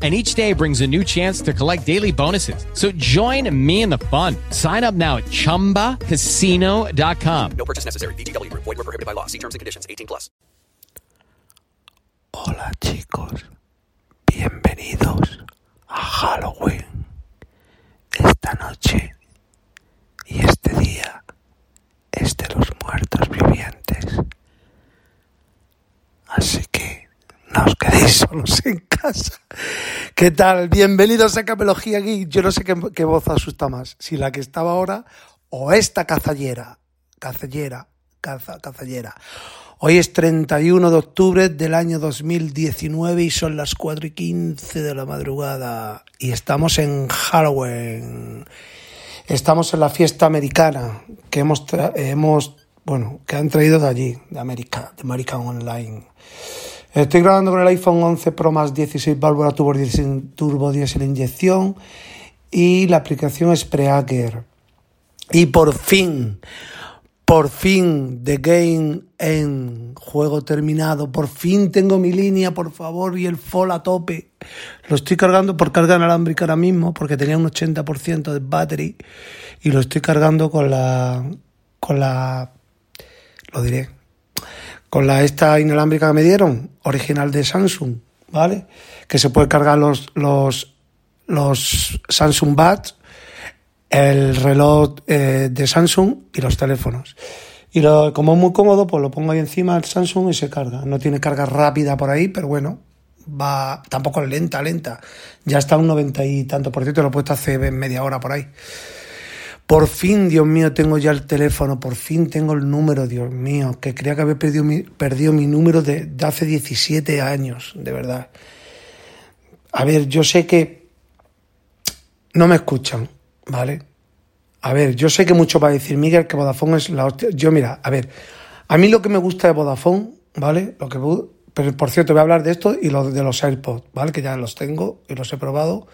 and each day brings a new chance to collect daily bonuses. So join me in the fun. Sign up now at ChumbaCasino.com. No purchase necessary. VGW Group. Void were prohibited by law. See terms and conditions. 18 plus. Hola chicos, bienvenidos a Halloween. Esta noche y este día es de los muertos vivientes. Así que no os quedéis solos en casa. ¿Qué tal? Bienvenidos a Capelogía Geek. Yo no sé qué, qué voz asusta más, si la que estaba ahora o esta cazallera. Cazallera, caza, cazallera. Hoy es 31 de octubre del año 2019 y son las 4 y 15 de la madrugada. Y estamos en Halloween. Estamos en la fiesta americana que hemos, hemos bueno, que han traído de allí, de América, de American Online. Estoy grabando con el iPhone 11 Pro más 16 válvula turbo turbo diesel inyección y la aplicación es Prehacker. Y por fin, por fin, The Game en juego terminado. Por fin tengo mi línea, por favor, y el fall a tope. Lo estoy cargando por carga inalámbrica ahora mismo, porque tenía un 80% de battery. Y lo estoy cargando con la. con la. lo diré. Con la esta inalámbrica que me dieron, original de Samsung, ¿vale? Que se puede cargar los, los, los Samsung Buds el reloj eh, de Samsung y los teléfonos. Y lo, como es muy cómodo, pues lo pongo ahí encima del Samsung y se carga. No tiene carga rápida por ahí, pero bueno, va tampoco lenta, lenta. Ya está un 90 y tanto por ciento, lo he puesto hace media hora por ahí. Por fin, Dios mío, tengo ya el teléfono, por fin tengo el número, Dios mío, que creía que había perdido mi, mi número de, de hace 17 años, de verdad. A ver, yo sé que no me escuchan, ¿vale? A ver, yo sé que mucho va a decir Miguel que Vodafone es la hostia. Yo, mira, a ver, a mí lo que me gusta de Vodafone, ¿vale? Lo que, pero por cierto, voy a hablar de esto y lo de los AirPods, ¿vale? Que ya los tengo y los he probado,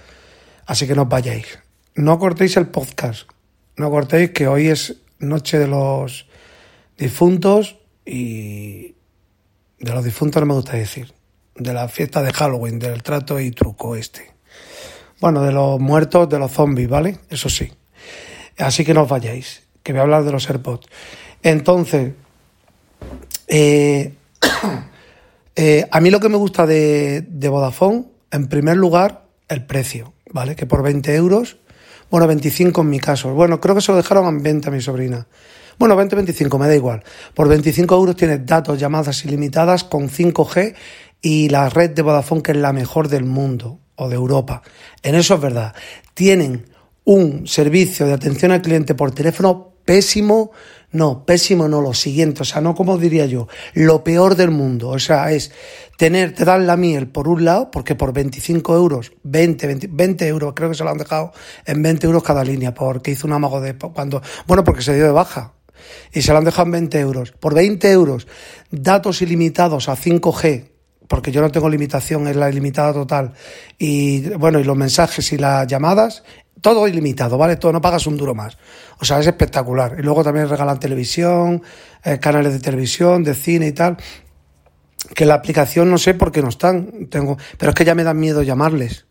así que no os vayáis. No cortéis el podcast, no cortéis que hoy es noche de los difuntos y de los difuntos no me gusta decir, de la fiesta de Halloween, del trato y truco este. Bueno, de los muertos, de los zombies, ¿vale? Eso sí. Así que no os vayáis, que voy a hablar de los AirPods. Entonces, eh, eh, a mí lo que me gusta de, de Vodafone, en primer lugar, el precio, ¿vale? Que por 20 euros, bueno, 25 en mi caso. Bueno, creo que se lo dejaron en venta a mi sobrina. Bueno, 20, 25, me da igual. Por 25 euros tienes datos, llamadas ilimitadas con 5G y la red de Vodafone que es la mejor del mundo o de Europa. En eso es verdad. Tienen un servicio de atención al cliente por teléfono pésimo, no, pésimo no, lo siguiente, o sea, no como diría yo, lo peor del mundo, o sea, es tener, te dan la miel por un lado, porque por 25 euros, 20, 20, 20 euros, creo que se lo han dejado en 20 euros cada línea, porque hizo un amago de, cuando, bueno, porque se dio de baja, y se lo han dejado en 20 euros, por 20 euros, datos ilimitados a 5G, porque yo no tengo limitación, es la ilimitada total, y bueno, y los mensajes y las llamadas, todo ilimitado, ¿vale? Todo, no pagas un duro más. O sea, es espectacular. Y luego también regalan televisión, eh, canales de televisión, de cine y tal. Que la aplicación no sé por qué no están, tengo, pero es que ya me da miedo llamarles.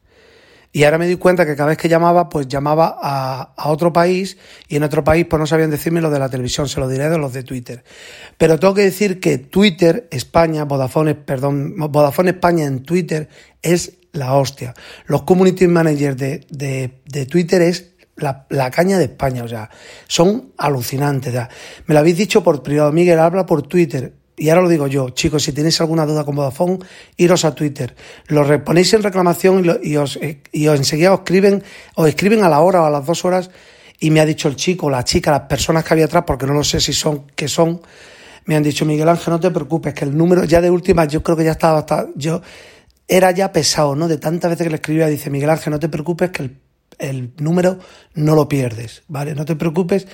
Y ahora me di cuenta que cada vez que llamaba, pues llamaba a, a, otro país y en otro país pues no sabían decirme lo de la televisión, se lo diré de los de Twitter. Pero tengo que decir que Twitter España, Vodafone, perdón, Vodafone España en Twitter es la hostia. Los community managers de, de, de Twitter es la, la, caña de España, o sea, son alucinantes. O me lo habéis dicho por privado, Miguel, habla por Twitter. Y ahora lo digo yo, chicos, si tenéis alguna duda con Vodafone, iros a Twitter. Lo ponéis en reclamación y, lo, y, os, y os enseguida os escriben, os escriben a la hora o a las dos horas y me ha dicho el chico, la chica, las personas que había atrás, porque no lo sé si son, que son, me han dicho, Miguel Ángel, no te preocupes, que el número ya de última, yo creo que ya estaba hasta, yo era ya pesado, ¿no? De tantas veces que le escribía, dice Miguel Ángel, no te preocupes, que el, el número no lo pierdes, ¿vale? No te preocupes,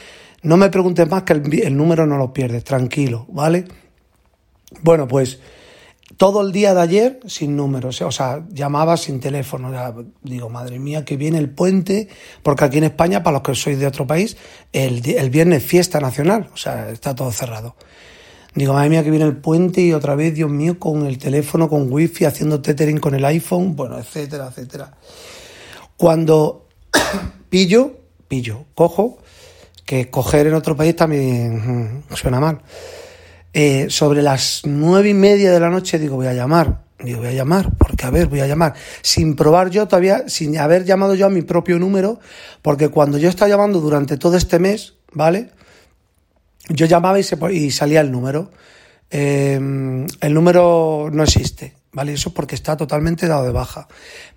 no me preguntes más que el, el número no lo pierdes, tranquilo, ¿vale? Bueno, pues todo el día de ayer sin números, o sea, llamaba sin teléfono. Ya, digo, madre mía, que viene el puente, porque aquí en España, para los que sois de otro país, el, el viernes fiesta nacional, o sea, está todo cerrado. Digo, madre mía, que viene el puente y otra vez, Dios mío, con el teléfono, con wifi, haciendo tethering con el iPhone, bueno, etcétera, etcétera. Cuando pillo, pillo, cojo, que coger en otro país también suena mal eh, sobre las nueve y media de la noche digo, voy a llamar. Digo, voy a llamar, porque a ver, voy a llamar. Sin probar yo todavía, sin haber llamado yo a mi propio número, porque cuando yo estaba llamando durante todo este mes, ¿vale? Yo llamaba y, se, salía el número. Eh, el número no existe. ¿vale? Eso porque está totalmente dado de baja.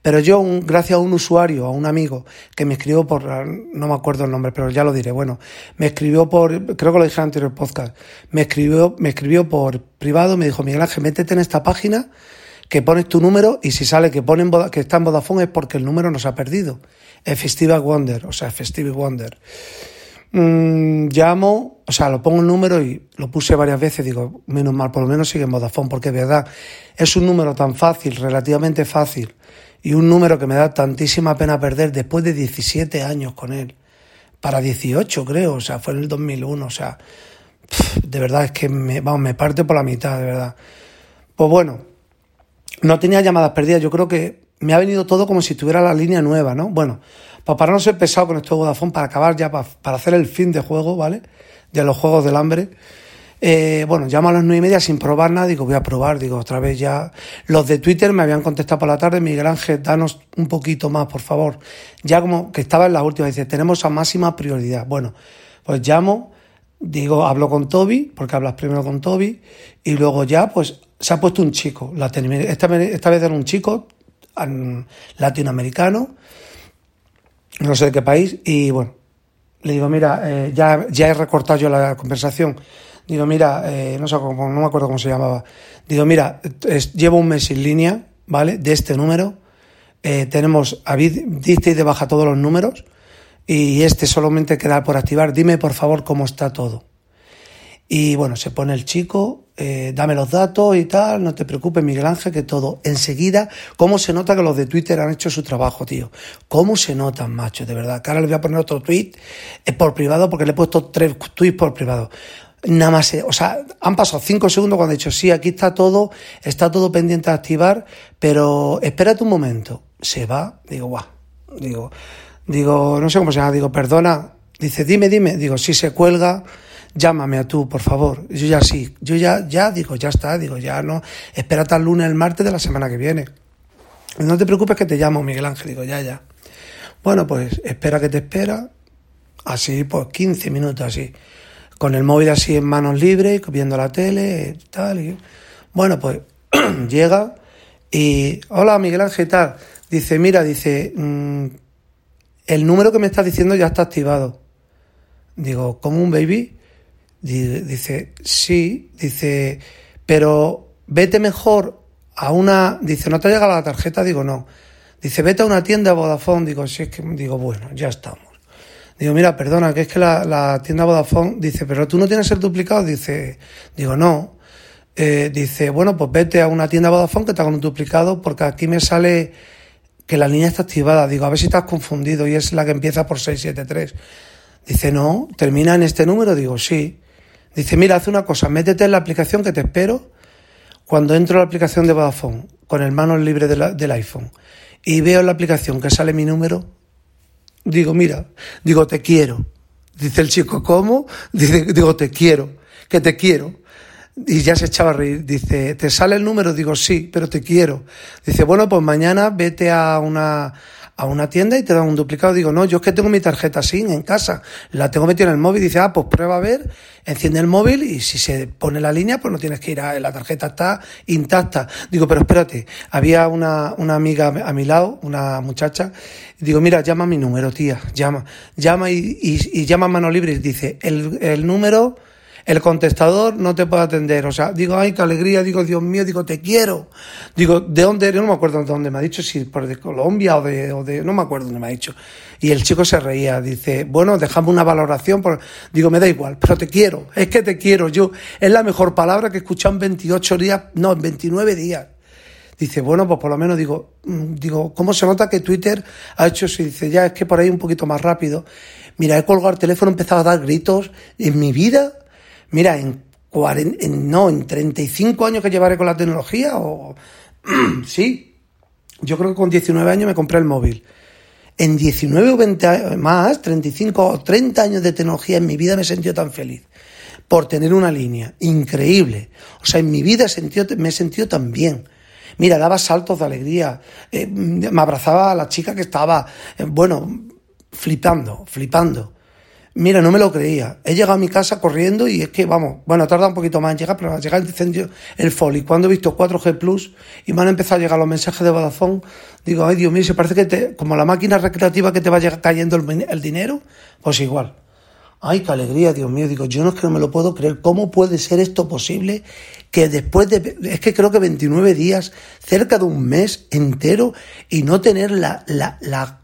Pero yo, gracias a un usuario, a un amigo, que me escribió por, no me acuerdo el nombre, pero ya lo diré, bueno, me escribió por, creo que lo dije en el anterior podcast, me escribió, me escribió por privado, me dijo, Miguel Ángel, métete en esta página, que pones tu número y si sale que ponen que está en Vodafone es porque el número nos ha perdido. Es Wonder, o sea, Festive Wonder. Mm, llamo, o sea, lo pongo el número y lo puse varias veces, digo, menos mal, por lo menos sigue en Vodafone, porque es verdad, es un número tan fácil, relativamente fácil, y un número que me da tantísima pena perder después de 17 años con él, para 18 creo, o sea, fue en el 2001, o sea, de verdad es que me, vamos, me parte por la mitad, de verdad. Pues bueno, no tenía llamadas perdidas, yo creo que me ha venido todo como si tuviera la línea nueva, ¿no? Bueno, pues para no ser pesado con esto de Vodafone, para acabar ya, para, para, hacer el fin de juego, ¿vale? De los juegos del hambre. Eh, bueno, llamo a las nueve y media sin probar nada, digo, voy a probar, digo, otra vez ya. Los de Twitter me habían contestado por la tarde, Miguel Ángel, danos un poquito más, por favor. Ya como que estaba en la última, dice, tenemos a máxima prioridad. Bueno, pues llamo, digo, hablo con Toby, porque hablas primero con Toby, y luego ya, pues, se ha puesto un chico. Esta, esta vez era un chico latinoamericano, no sé de qué país, y bueno, le digo, mira, eh, ya, ya he recortado yo la conversación. Digo, mira, eh, no sé cómo, no me acuerdo cómo se llamaba. Digo, mira, es, llevo un mes en línea, ¿vale? De este número. Eh, tenemos, disteis de baja todos los números y este solamente queda por activar. Dime, por favor, cómo está todo. Y bueno, se pone el chico, eh, dame los datos y tal, no te preocupes, Miguel Ángel, que todo. Enseguida, ¿cómo se nota que los de Twitter han hecho su trabajo, tío? ¿Cómo se notan, macho? De verdad. Que ahora le voy a poner otro tweet por privado porque le he puesto tres tweets por privado. Nada más, eh, o sea, han pasado cinco segundos cuando he dicho, sí, aquí está todo, está todo pendiente de activar, pero espérate un momento. Se va, digo, guau, digo, digo, no sé cómo se llama, digo, perdona, dice, dime, dime, digo, si se cuelga, llámame a tú, por favor. Yo ya sí, yo ya, ya digo, ya está, digo, ya no, espérate al lunes, el martes de la semana que viene. No te preocupes que te llamo, Miguel Ángel, digo, ya, ya. Bueno, pues espera que te espera, así, pues 15 minutos así, con el móvil así en manos libres, viendo la tele, tal, y bueno, pues llega y, hola Miguel Ángel, tal, dice, mira, dice, mmm, el número que me estás diciendo ya está activado. Digo, ¿cómo un baby? Dice, sí, dice, pero vete mejor a una, dice, ¿no te llega la tarjeta? Digo, no. Dice, vete a una tienda Vodafone. Digo, sí, es que, digo, bueno, ya estamos. Digo, mira, perdona, que es que la, la tienda Vodafone, dice, pero tú no tienes el duplicado. Dice, digo, no. Eh, dice, bueno, pues vete a una tienda Vodafone que te haga un duplicado porque aquí me sale que la línea está activada. Digo, a ver si estás confundido y es la que empieza por 673. Dice, no, termina en este número. Digo, sí. Dice, mira, haz una cosa, métete en la aplicación que te espero cuando entro a la aplicación de Vodafone con el manos libre del iPhone y veo en la aplicación que sale mi número, digo, mira, digo, te quiero. Dice el chico, ¿cómo? Dice, digo, te quiero, que te quiero. Y ya se echaba a reír. Dice, ¿te sale el número? Digo, sí, pero te quiero. Dice, bueno, pues mañana vete a una, a una tienda y te dan un duplicado. Digo, no, yo es que tengo mi tarjeta SIM en casa. La tengo metida en el móvil. Dice, ah, pues prueba a ver, enciende el móvil y si se pone la línea, pues no tienes que ir a, la tarjeta está intacta. Digo, pero espérate, había una, una amiga a mi lado, una muchacha, digo, mira, llama mi número, tía, llama, llama y, y, llama a mano libre y dice, el número, el contestador no te puede atender. O sea, digo, ay, qué alegría, digo, Dios mío, digo, te quiero. Digo, ¿de dónde? Yo no me acuerdo de dónde me ha dicho, si por de Colombia o de, o de, no me acuerdo dónde me ha dicho. Y el chico se reía, dice, bueno, dejame una valoración. Por... Digo, me da igual, pero te quiero, es que te quiero. Yo, es la mejor palabra que he escuchado en 28 días, no, en 29 días. Dice, bueno, pues por lo menos digo, mm, digo, ¿cómo se nota que Twitter ha hecho eso? Dice, ya es que por ahí un poquito más rápido. Mira, he colgado el teléfono, he empezado a dar gritos. En mi vida, mira, en, 40, en no, en 35 años que llevaré con la tecnología, o sí, yo creo que con 19 años me compré el móvil. En 19 o 20 años más, 35 o 30 años de tecnología en mi vida me he sentido tan feliz por tener una línea increíble. O sea, en mi vida sentido, me he sentido tan bien. Mira, daba saltos de alegría, eh, me abrazaba a la chica que estaba, eh, bueno, flipando, flipando. Mira, no me lo creía. He llegado a mi casa corriendo y es que, vamos, bueno, tarda un poquito más en llegar, pero al llegar el incendio, el folly. Cuando he visto 4G Plus y me han empezado a llegar los mensajes de Vodafone, digo, ay Dios mío, se parece que te, como la máquina recreativa que te va cayendo el, el dinero, pues igual. Ay, qué alegría, Dios mío. Digo, yo no es que no me lo puedo creer. ¿Cómo puede ser esto posible? Que después de, es que creo que 29 días, cerca de un mes entero, y no tener la, la, la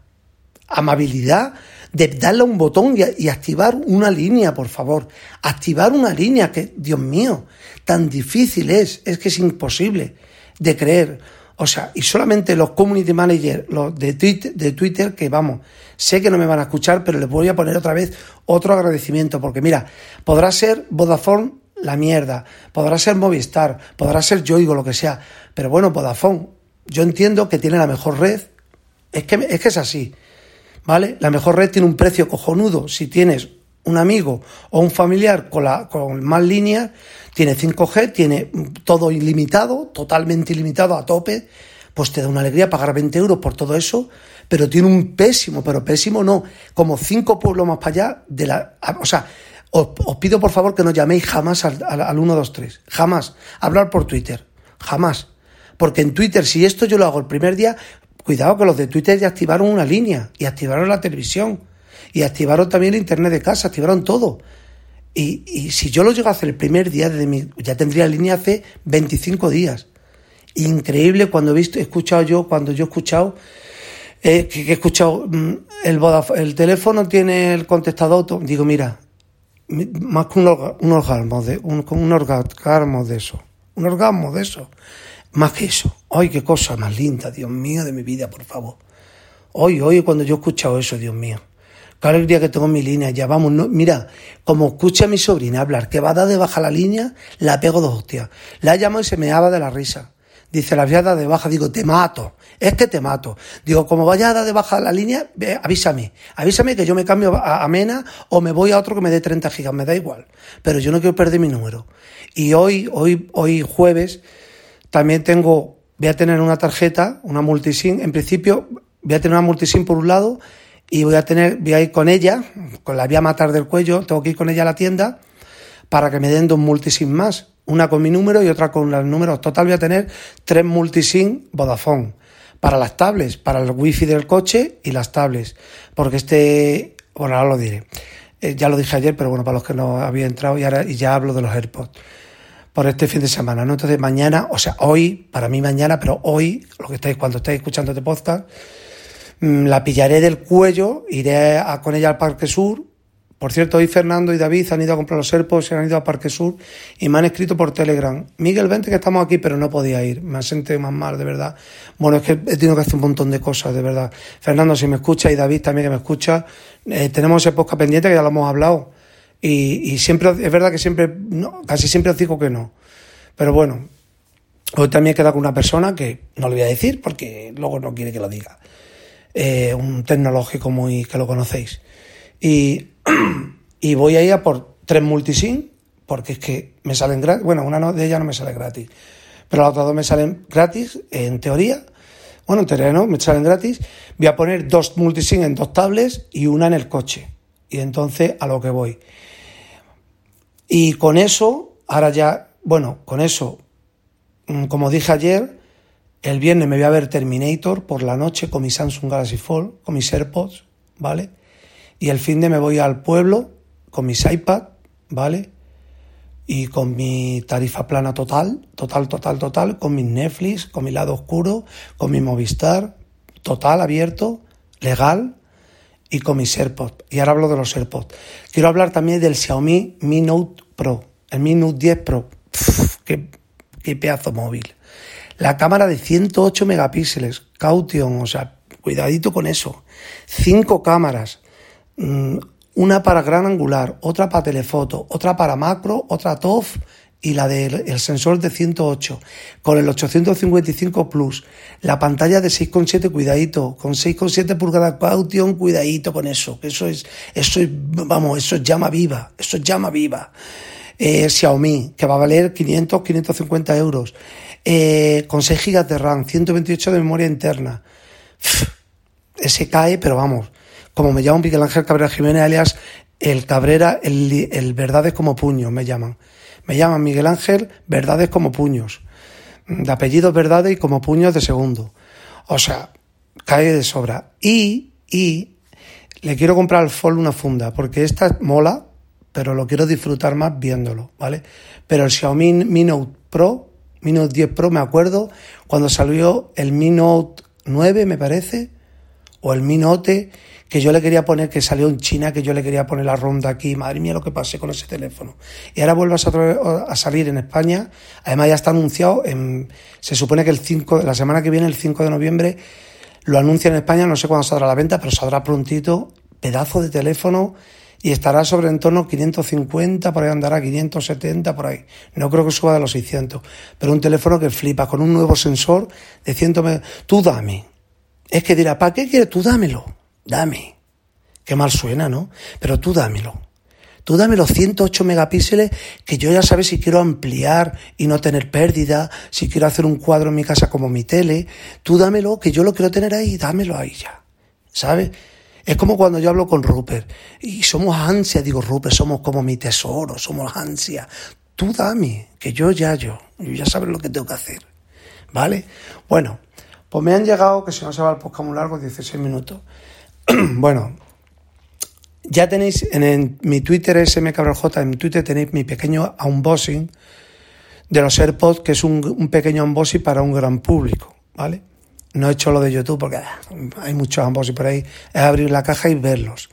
amabilidad de darle un botón y, y, activar una línea, por favor. Activar una línea que, Dios mío, tan difícil es, es que es imposible de creer. O sea, y solamente los community managers, los de Twitter, de Twitter, que vamos, sé que no me van a escuchar, pero les voy a poner otra vez otro agradecimiento, porque mira, podrá ser Vodafone la mierda, podrá ser Movistar, podrá ser Yoigo, lo que sea, pero bueno, Vodafone, yo entiendo que tiene la mejor red, es que es, que es así. ¿Vale? La mejor red tiene un precio cojonudo. Si tienes un amigo o un familiar con, la, con más líneas, tiene 5G, tiene todo ilimitado, totalmente ilimitado, a tope, pues te da una alegría pagar 20 euros por todo eso, pero tiene un pésimo, pero pésimo no, como cinco pueblos más para allá de la... O sea, os, os pido por favor que no llaméis jamás al, al, al 123, jamás. Hablar por Twitter, jamás. Porque en Twitter, si esto yo lo hago el primer día, Cuidado que los de Twitter ya activaron una línea y activaron la televisión y activaron también el internet de casa, activaron todo. Y, y si yo lo llego a hacer el primer día de mi, ya tendría línea hace 25 días. Increíble cuando he visto, he escuchado yo, cuando yo he escuchado, eh, que, he escuchado, el, Vodafone, el teléfono tiene el contestador, digo, mira, más que un, orga, un orgasmo de, un, un orgasmo de eso, un orgasmo de eso. Más que eso. ¡Ay, qué cosa más linda, Dios mío, de mi vida, por favor! Hoy, hoy, cuando yo he escuchado eso, Dios mío. Qué alegría que tengo en mi línea. Ya vamos, no, mira, como escucha a mi sobrina hablar que va a dar de baja la línea, la pego dos hostias. La llamo y se me de la risa. Dice, la voy a de baja. Digo, te mato. Es que te mato. Digo, como vaya a dar de baja la línea, avísame. Avísame que yo me cambio a, a Mena o me voy a otro que me dé 30 gigas. Me da igual. Pero yo no quiero perder mi número. Y hoy, hoy, hoy jueves, también tengo, voy a tener una tarjeta, una multisim. En principio, voy a tener una multisim por un lado y voy a tener, voy a ir con ella, con la voy a matar del cuello, tengo que ir con ella a la tienda para que me den dos multisim más. Una con mi número y otra con los números. Total voy a tener tres multisim Vodafone. Para las tablets, para el wifi del coche y las tablets. Porque este, bueno, ahora lo diré. Eh, ya lo dije ayer, pero bueno, para los que no había entrado y ahora y ya hablo de los AirPods por este fin de semana, ¿no? Entonces mañana, o sea, hoy, para mí mañana, pero hoy, lo que estáis, cuando estáis escuchando este podcast, mmm, la pillaré del cuello, iré a, con ella al Parque Sur, Por cierto, hoy Fernando y David han ido a comprar los serpos, se han ido a Parque Sur y me han escrito por Telegram. Miguel, vente que estamos aquí, pero no podía ir. Me sentido más mal, de verdad. Bueno, es que he tenido que hacer un montón de cosas, de verdad. Fernando, si me escucha y David también que me escucha, eh, tenemos ese podcast pendiente que ya lo hemos hablado. Y, y siempre, es verdad que siempre, no, casi siempre os digo que no. Pero bueno, hoy también he quedado con una persona que no le voy a decir porque luego no quiere que lo diga. Eh, un tecnológico muy que lo conocéis. Y, y voy a ir a por tres multisim, porque es que me salen gratis. Bueno, una de ellas no me sale gratis, pero las otras dos me salen gratis, en teoría. Bueno, en teoría no, me salen gratis. Voy a poner dos multisim en dos tablets y una en el coche. Y entonces a lo que voy. Y con eso, ahora ya, bueno, con eso, mm, como dije ayer, el viernes me voy a ver Terminator por la noche con mi Samsung Galaxy Fold, con mis AirPods, ¿vale? Y el fin de me voy al pueblo con mis iPad, ¿vale? Y con mi tarifa plana total, total, total, total, con mi Netflix, con mi lado oscuro, con mi Movistar, total, abierto, legal, y con mis AirPods. Y ahora hablo de los AirPods. Quiero hablar también del Xiaomi Mi Note Pro, el Mi Note 10 Pro. qué, qué pedazo móvil. La cámara de 108 megapíxeles, caution, o sea, cuidadito con eso. Cinco cámaras, Mm, una para gran angular, otra para telefoto, otra para macro, otra TOF y la del sensor de 108 con el 855 Plus, la pantalla de 6,7, cuidadito, con 6,7 pulgadas caution, cuidadito con eso, eso es, eso es, vamos, eso es llama viva, eso es llama viva. Eh, Xiaomi, que va a valer 500, 550 euros, eh, con 6 GB de RAM, 128 de memoria interna. ese cae, pero vamos, como me llamo Miguel Ángel Cabrera Jiménez, alias el Cabrera, el, el Verdades como Puños, me llaman. Me llaman Miguel Ángel Verdades como Puños. De apellido Verdades y como Puños de segundo. O sea, cae de sobra. Y, y, le quiero comprar al Fold una funda, porque esta mola, pero lo quiero disfrutar más viéndolo, ¿vale? Pero el Xiaomi Mi Note Pro, Mi Note 10 Pro, me acuerdo, cuando salió el Mi Note 9, me parece, o el Mi Note, que yo le quería poner, que salió en China, que yo le quería poner la ronda aquí, madre mía lo que pasé con ese teléfono. Y ahora vuelve a, salir en España, además ya está anunciado, en, se supone que el 5, la semana que viene, el 5 de noviembre, lo anuncia en España, no sé cuándo saldrá a la venta, pero saldrá prontito, pedazo de teléfono, y estará sobre en torno a 550, por ahí andará 570, por ahí. No creo que suba de los 600, pero un teléfono que flipa, con un nuevo sensor de 100 Tú dame. Es que dirá, ¿para qué quieres? Tú dámelo dame. Qué mal suena, ¿no? Pero tú dámelo. Tú dame los 108 megapíxeles que yo ya sabes si quiero ampliar y no tener pérdida, si quiero hacer un cuadro en mi casa como mi tele. Tú dámelo, que yo lo quiero tener ahí, dámelo ahí ya. ¿Sabes? Es como cuando yo hablo con Rupert y somos ansia, digo Rupert, somos como mi tesoro, somos ansia. Tú dame, que yo ya yo, yo ya sabes lo que tengo que hacer. ¿Vale? Bueno, pues me han llegado, que si no se va el podcast muy largo, 16 minutos. bueno, ya tenéis en, mi Twitter, smcabroj, en Twitter tenéis mi pequeño unboxing de los AirPods, que es un, pequeño unboxing para un gran público, ¿vale? No he hecho lo de YouTube porque ah, hay muchos unboxing por ahí. Es abrir la caja y verlos.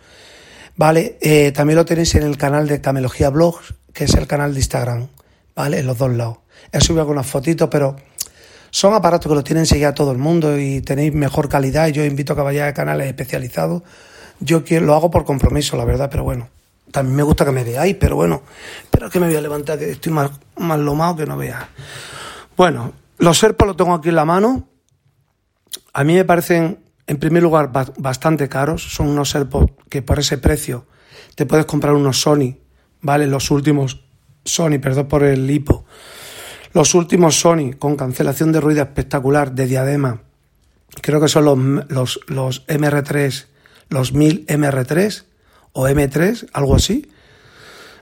Vale, eh, también lo tenéis en el canal de Camelogía Blogs, que es el canal de Instagram, ¿vale? En los dos lados. He subido algunas fotitos, pero son aparatos que lo tienen enseguida todo el mundo y tenéis mejor calidad. Yo invito a que vayáis a canales especializados. Yo lo hago por compromiso, la verdad, pero bueno. También me gusta que me veáis, pero bueno. Pero que me voy a levantar, que estoy más, más lomado que no veas. Bueno, los Serpos los tengo aquí en la mano. A mí me parecen, en primer lugar, bastante caros. Son unos Serpos que por ese precio te puedes comprar unos Sony, ¿vale? Los últimos Sony, perdón por el hipo los últimos Sony con cancelación de ruido espectacular de diadema, creo que son los, los, los MR3, los 1000 MR3 o M3, algo así.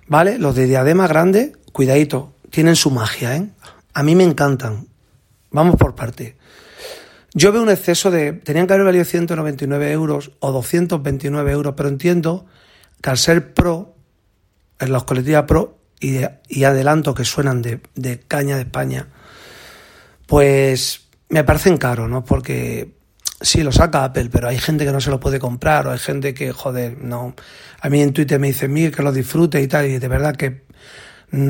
¿Vale? Los de diadema grande, cuidadito, tienen su magia, ¿eh? A mí me encantan. Vamos por parte. Yo veo un exceso de. Tenían que haber valido 199 euros o 229 euros, pero entiendo que al ser pro, en los colectivos pro, y, adelanto que suenan de, caña de España, pues me parecen caros, ¿no? Porque sí lo saca Apple, pero hay gente que no se lo puede comprar o hay gente que, joder, no. A mí en Twitter me dicen, mire, que lo disfrute y tal, y de verdad que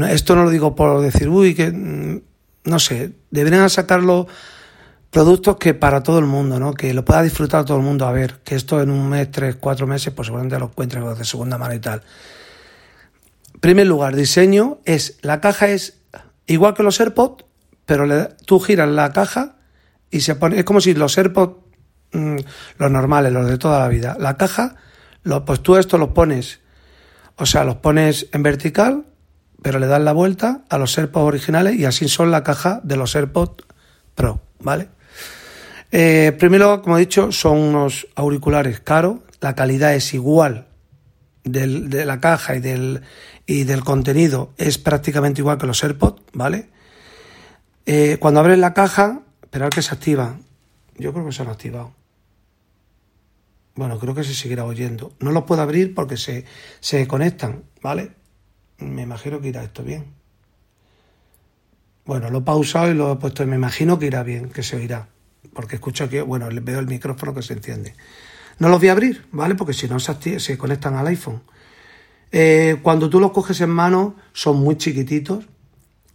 esto no lo digo por decir, uy, que no sé, deberían sacarlo productos que para todo el mundo, ¿no? Que lo pueda disfrutar todo el mundo. A ver, que esto en un mes, tres, cuatro meses, pues seguramente lo encuentres de segunda mano y tal. Primer lugar, diseño es, la caja es igual que los AirPods, pero le, tú giras la caja y se pone, es como si los AirPods, mm, los normales, los de toda la vida, la caja, lo, pues tú esto los pones, o sea, los pones en vertical, pero le das la vuelta a los AirPods originales y así son la caja de los AirPods Pro, ¿vale? Eh, primero, como he dicho, son unos auriculares caros, la calidad es igual de la caja y del, y del contenido es prácticamente igual que los AirPods, ¿vale? Eh, cuando abres la caja, esperar que se activa. Yo creo que se han activado. Bueno, creo que se seguirá oyendo. No los puedo abrir porque se, se conectan, ¿vale? Me imagino que irá esto bien. Bueno, lo he pausado y lo he puesto. Me imagino que irá bien, que se oirá. Porque escucho que, bueno, veo el micrófono que se enciende. No los voy a abrir, ¿vale? Porque si no se, se conectan al iPhone. Eh, cuando tú los coges en mano, son muy chiquititos,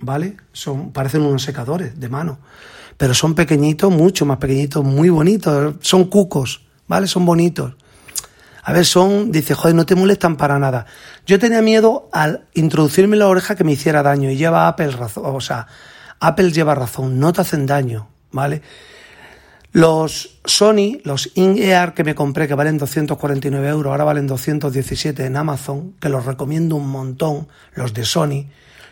¿vale? Son, parecen unos secadores de mano. Pero son pequeñitos, mucho más pequeñitos, muy bonitos. Son cucos, ¿vale? Son bonitos. A ver, son, dice, joder, no te molestan para nada. Yo tenía miedo al introducirme la oreja que me hiciera daño y lleva Apple razón, o sea, Apple lleva razón, no te hacen daño, ¿vale? Los Sony, los In-Ear que me compré, que valen 249 euros, ahora valen 217 en Amazon, que los recomiendo un montón, los de Sony,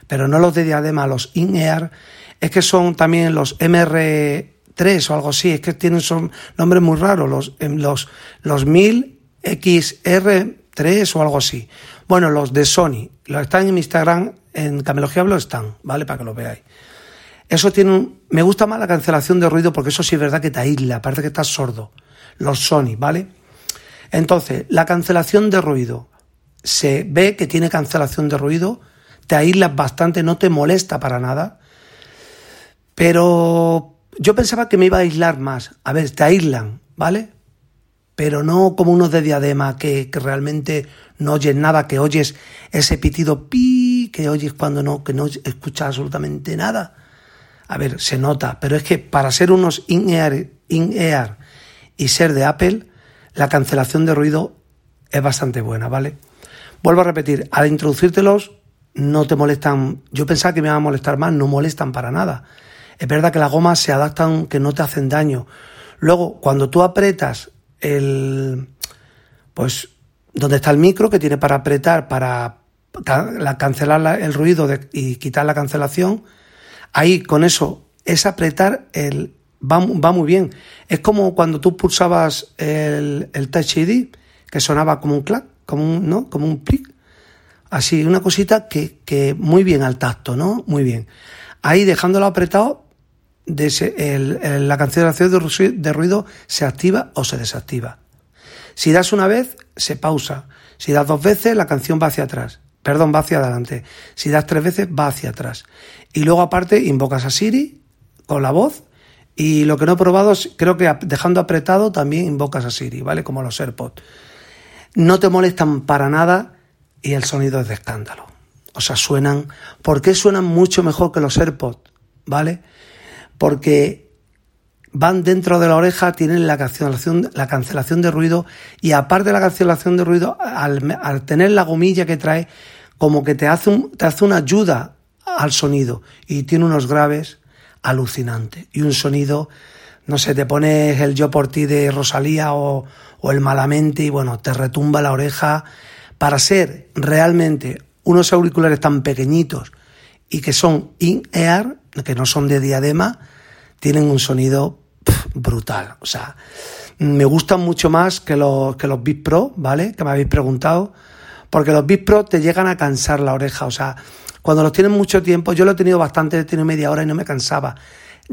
pero no los de diadema, los In-Ear, es que son también los MR3 o algo así, es que tienen son nombres muy raros, los, em, los, los 1000XR3 o algo así. Bueno, los de Sony, los están en mi Instagram, en Camelogía Hablo están, ¿vale? Para que lo veáis. Eso tiene un... Me gusta más la cancelación de ruido porque eso sí es verdad que te aísla, parece que estás sordo. Los Sony, ¿vale? Entonces, la cancelación de ruido. Se ve que tiene cancelación de ruido, te aíslas bastante, no te molesta para nada. Pero yo pensaba que me iba a aislar más. A ver, te aíslan, ¿vale? Pero no como unos de diadema que, que realmente no oyes nada, que oyes ese pitido pi, que oyes cuando no, que no escuchas absolutamente nada. A ver, se nota, pero es que para ser unos in-ear in -ear y ser de Apple, la cancelación de ruido es bastante buena, ¿vale? Vuelvo a repetir, al introducírtelos no te molestan, yo pensaba que me iban a molestar más, no molestan para nada. Es verdad que las gomas se adaptan, que no te hacen daño. Luego, cuando tú apretas el, pues, donde está el micro que tiene para apretar, para cancelar el ruido y quitar la cancelación, Ahí con eso es apretar el... Va, muy bien. Es como cuando tú pulsabas el, Touch ID, que sonaba como un clac, como un, ¿no? Como un clic. Así, una cosita que, que muy bien al tacto, ¿no? Muy bien. Ahí dejándolo apretado, de la cancelación de ruido se activa o se desactiva. Si das una vez, se pausa. Si das dos veces, la canción va hacia atrás. Perdón, va hacia adelante. Si das tres veces, va hacia atrás. Y luego aparte invocas a Siri con la voz y lo que no he probado, creo que dejando apretado también invocas a Siri, ¿vale? Como los AirPods. No te molestan para nada y el sonido es de escándalo. O sea, suenan... ¿Por qué suenan mucho mejor que los AirPods? ¿Vale? Porque van dentro de la oreja, tienen la cancelación, la cancelación de ruido y aparte de la cancelación de ruido, al, tener la gomilla que trae, como que te hace, un, te hace una ayuda al sonido y tiene unos graves alucinantes y un sonido, no sé, te pones el yo por ti de Rosalía o, o el malamente y bueno, te retumba la oreja. Para ser realmente unos auriculares tan pequeñitos y que son in-ear, que no son de diadema, tienen un sonido brutal. O sea, me gustan mucho más que los, que los Beats Pro, ¿vale? Que me habéis preguntado. Porque los Beats Pro te llegan a cansar la oreja. O sea, cuando los tienes mucho tiempo, yo lo he tenido bastante, he tenido media hora y no me cansaba.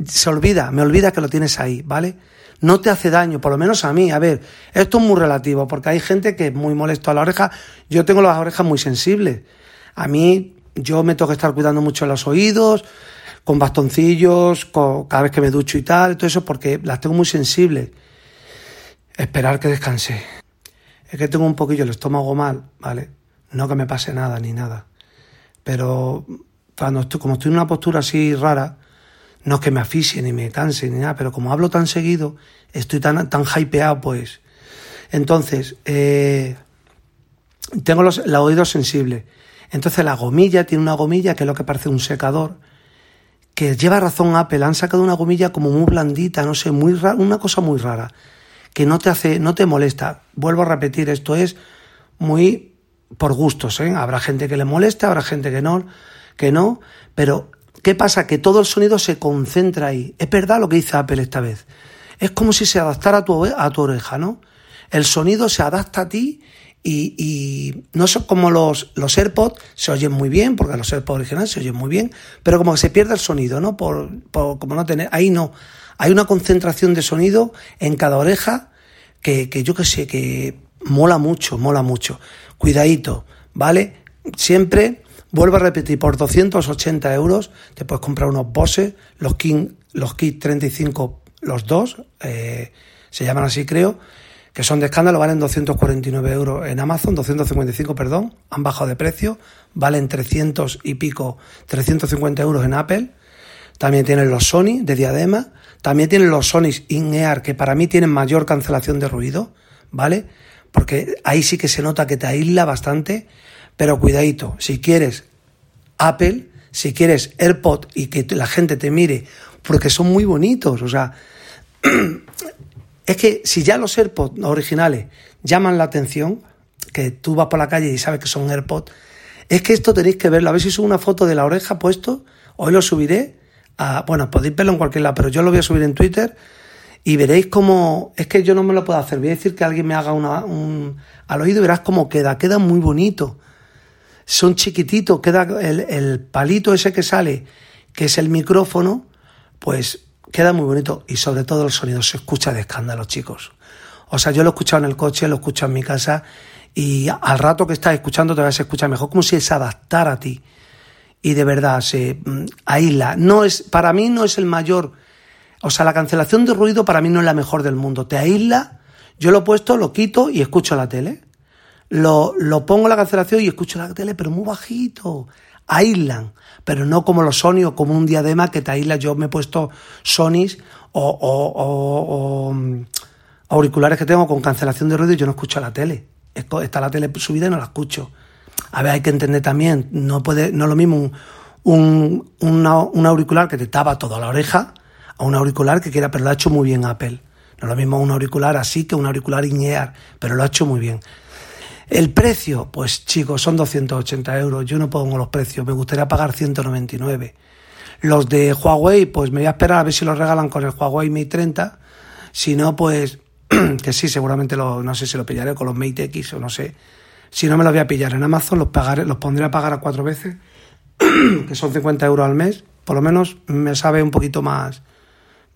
Se olvida, me olvida que lo tienes ahí, ¿vale? No te hace daño, por lo menos a mí. A ver, esto es muy relativo, porque hay gente que es muy molesto a la oreja. Yo tengo las orejas muy sensibles. A mí, yo me tengo que estar cuidando mucho los oídos, con bastoncillos, cada vez que me ducho y tal, todo eso, porque las tengo muy sensibles. esperar que descanse. Es que tengo un poquillo el estómago mal, ¿vale? No que me pase nada ni nada. Pero cuando estoy, como estoy en una postura así rara, no es que me asfixie ni me canse ni nada, pero como hablo tan seguido, estoy tan, tan hypeado, pues. Entonces, eh, tengo los, los oídos sensibles. Entonces la gomilla tiene una gomilla que es lo que parece un secador, que lleva razón Apple, han sacado una gomilla como muy blandita, no sé, muy una cosa muy rara, que no te hace, no te molesta. Vuelvo a repetir, esto es muy por gustos, ¿eh? Habrá gente que le moleste, habrá gente que no, que no, pero ¿qué pasa? Que todo el sonido se concentra ahí. Es verdad lo que dice Apple esta vez. Es como si se adaptara a tu, a tu oreja, ¿no? El sonido se adapta a ti y, no son como los, los AirPods, se oyen muy bien, porque los AirPods originales se oyen muy bien, pero como que se pierde el sonido, ¿no? Por, como no tener, ahí no. Hay una concentración de sonido en cada oreja que, que yo que sé, que mola mucho, mola mucho. Cuidadito, ¿vale? Siempre, vuelvo a repetir, por 280 euros te puedes comprar unos Bose, los King, los Kit 35, los dos, eh, se llaman así creo, que son de escándalo, valen 249 euros en Amazon, 255, perdón, han bajado de precio, valen 300 y pico, 350 euros en Apple. También tienen los Sony de diadema, también tienen los Sony in-ear, que para mí tienen mayor cancelación de ruido, ¿vale? Porque ahí sí que se nota que te aísla bastante, pero cuidadito, si quieres Apple, si quieres AirPod y que la gente te mire, porque son muy bonitos, o sea, Es que si ya los AirPods originales llaman la atención, que tú vas por la calle y sabes que son AirPods, es que esto tenéis que verlo. A ver si subo una foto de la oreja puesto. Hoy lo subiré. A, bueno, podéis verlo en cualquier lado, pero yo lo voy a subir en Twitter y veréis cómo. Es que yo no me lo puedo hacer. Voy a decir que alguien me haga una, un. Al oído y verás cómo queda. Queda muy bonito. Son chiquititos. Queda el, el palito ese que sale, que es el micrófono, pues queda muy bonito y sobre todo el sonido se escucha de escándalo, chicos. O sea, yo lo he escuchado en el coche, lo he escuchado en mi casa y al rato que estás escuchando te vas a escuchar mejor, como si se adaptara a ti. Y de verdad, se mm, aísla. No es, para mí no es el mayor, o sea, la cancelación de ruido para mí no es la mejor del mundo. Te aísla, yo lo he puesto, lo quito y escucho la tele. Lo, lo pongo la cancelación y escucho la tele, pero muy bajito aíslan, pero no como los Sony o como un diadema que te aísla. Yo me he puesto Sonys o, mm, auriculares que tengo con cancelación de ruido y yo no escucho la tele. Está la tele subida y no la escucho. A ver, hay que entender también, no puede, no es lo mismo un, auricular que te tapa toda la oreja a un auricular que quiera, pero lo ha hecho muy bien Apple. No es lo mismo un auricular así que un auricular in pero lo ha hecho muy bien. El precio, pues chicos, son 280 euros. Yo no pongo los precios, me gustaría pagar 199. Los de Huawei, pues me voy a esperar a ver si los regalan con el Huawei Mate 30. Si no, pues que sí, seguramente lo, no sé si lo pillaré con los Mate X o no sé. Si no, me los voy a pillar en Amazon, los, pagaré, los pondré a pagar a cuatro veces, que son 50 euros al mes. Por lo menos me sabe un poquito más,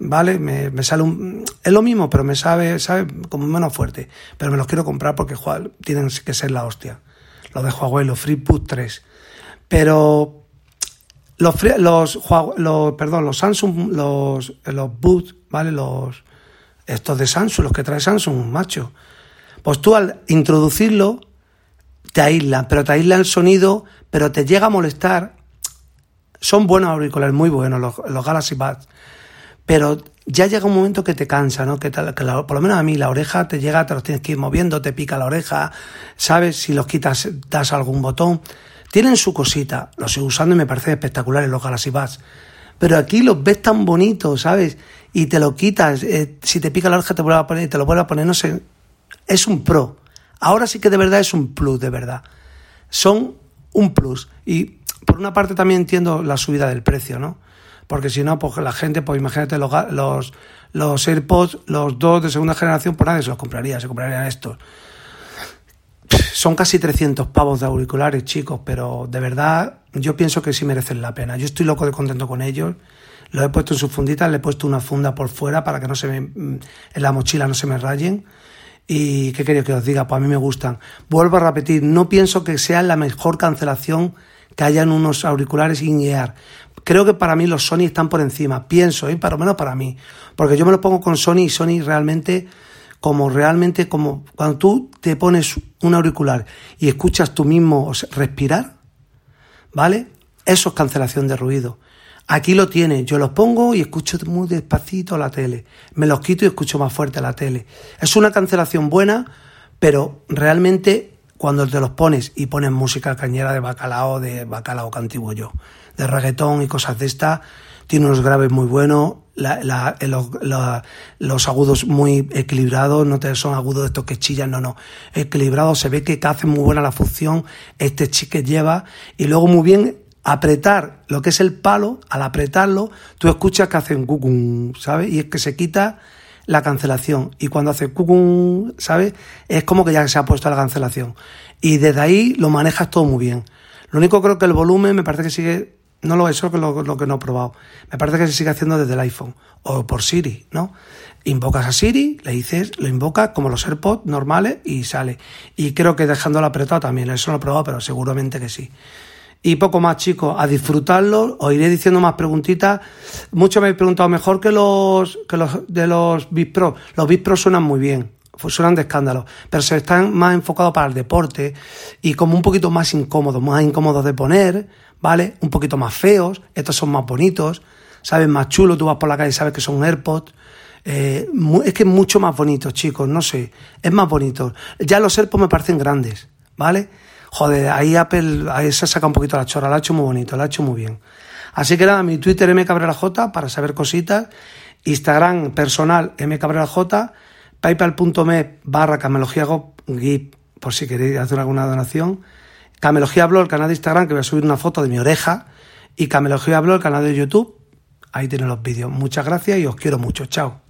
¿vale? Me, me, sale un... Es lo mismo, pero me sabe, sabe como menos fuerte. Pero me los quiero comprar porque tienen que ser la hostia. Los de Huawei, los FreePut 3. Pero los, los, los, perdón, los Samsung, los, los Boot, ¿vale? Los, estos de Samsung, los que trae Samsung, macho. Pues tú al introducirlo, te aíslan, pero te aíslan el sonido, pero te llega a molestar. Son buenos auriculares, muy buenos, los, los Galaxy Buds pero ya llega un momento que te cansa, ¿no? Que, por lo menos a mí la oreja te llega, te los tienes que ir moviendo, te pica la oreja, ¿sabes? Si los quitas, das algún botón. Tienen su cosita, los estoy usando y me parecen espectaculares los Galaxy Buds. Pero aquí los ves tan bonitos, ¿sabes? Y te lo quitas, eh, si te pica la oreja te vuelve a poner te lo vuelve a poner, no sé. Es un pro. Ahora sí que de verdad es un plus, de verdad. Son un plus. Y por una parte también entiendo la subida del precio, ¿no? Porque si no, pues la gente, pues imagínate los, los, los AirPods, los dos de segunda generación, pues nadie se los compraría, se comprarían estos. Son casi 300 pavos de auriculares, chicos, pero de verdad yo pienso que sí merecen la pena. Yo estoy loco de contento con ellos. Los he puesto en sus funditas, le he puesto una funda por fuera para que no se me, en la mochila no se me rayen. ¿Y qué quería que os diga? Pues a mí me gustan. Vuelvo a repetir, no pienso que sea la mejor cancelación que hayan unos auriculares in-ear creo que para mí los Sony están por encima, pienso, ¿eh? lo menos para mí, porque yo me lo pongo con Sony y Sony realmente como realmente como cuando tú te pones un auricular y escuchas tú mismo respirar, ¿vale? Eso es cancelación de ruido. Aquí lo tienes, yo los pongo y escucho muy despacito la tele. Me los quito y escucho más fuerte la tele. Es una cancelación buena, pero realmente cuando te los pones y pones música cañera de bacalao, de bacalao cantivo yo, de reggaetón y cosas de esta, tiene unos graves muy buenos, los, agudos muy equilibrados, no te son agudos estos que chillan, no, no, equilibrados, se ve que hace muy buena la función este chique lleva y luego muy bien apretar lo que es el palo, al apretarlo, tú escuchas que hace un cucum, ¿sabes? Y es que se quita la cancelación. Y cuando hace cucum, ¿sabes? Es como que ya se ha puesto la cancelación. Y desde ahí lo manejas todo muy bien. Lo único creo que el volumen me parece que sigue, no lo es, eso que lo, lo que no he probado. Me parece que se sigue haciendo desde el iPhone o por Siri, ¿no? Invocas a Siri, le dices, lo invocas como los AirPods normales y sale. Y creo que dejándolo apretado también, eso no lo he probado, pero seguramente que sí y poco más, chicos, a disfrutarlo. Os iré diciendo más preguntitas. Muchos me habéis preguntado mejor que los, que los de los Big Pro. Los Big Pro suenan muy bien, suenan de escándalo, pero se están más enfocados para el deporte y como un poquito más incómodos, más incómodos de poner, ¿vale? Un poquito más feos. Estos son más bonitos, ¿sabes? Más chulos. Tú vas por la calle y sabes que son AirPods. Eh, es que es mucho más bonito, chicos, no sé, es más bonito. Ya los AirPods me parecen grandes, ¿vale? Joder, ahí Apple ahí se saca un poquito la chorra, la ha hecho muy bonito, la ha hecho muy bien. Así que nada, mi Twitter mcabreraj para saber cositas, Instagram personal mcabreraj, paypal.me barra camelogiagip por si queréis hacer alguna donación, Camelogía Blog, el canal de Instagram, que voy a subir una foto de mi oreja, y Camelogía Blog, el canal de YouTube, ahí tienen los vídeos. Muchas gracias y os quiero mucho. Chao.